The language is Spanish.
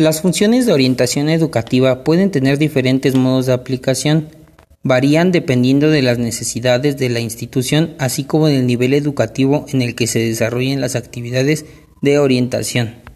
Las funciones de orientación educativa pueden tener diferentes modos de aplicación. Varían dependiendo de las necesidades de la institución, así como del nivel educativo en el que se desarrollen las actividades de orientación.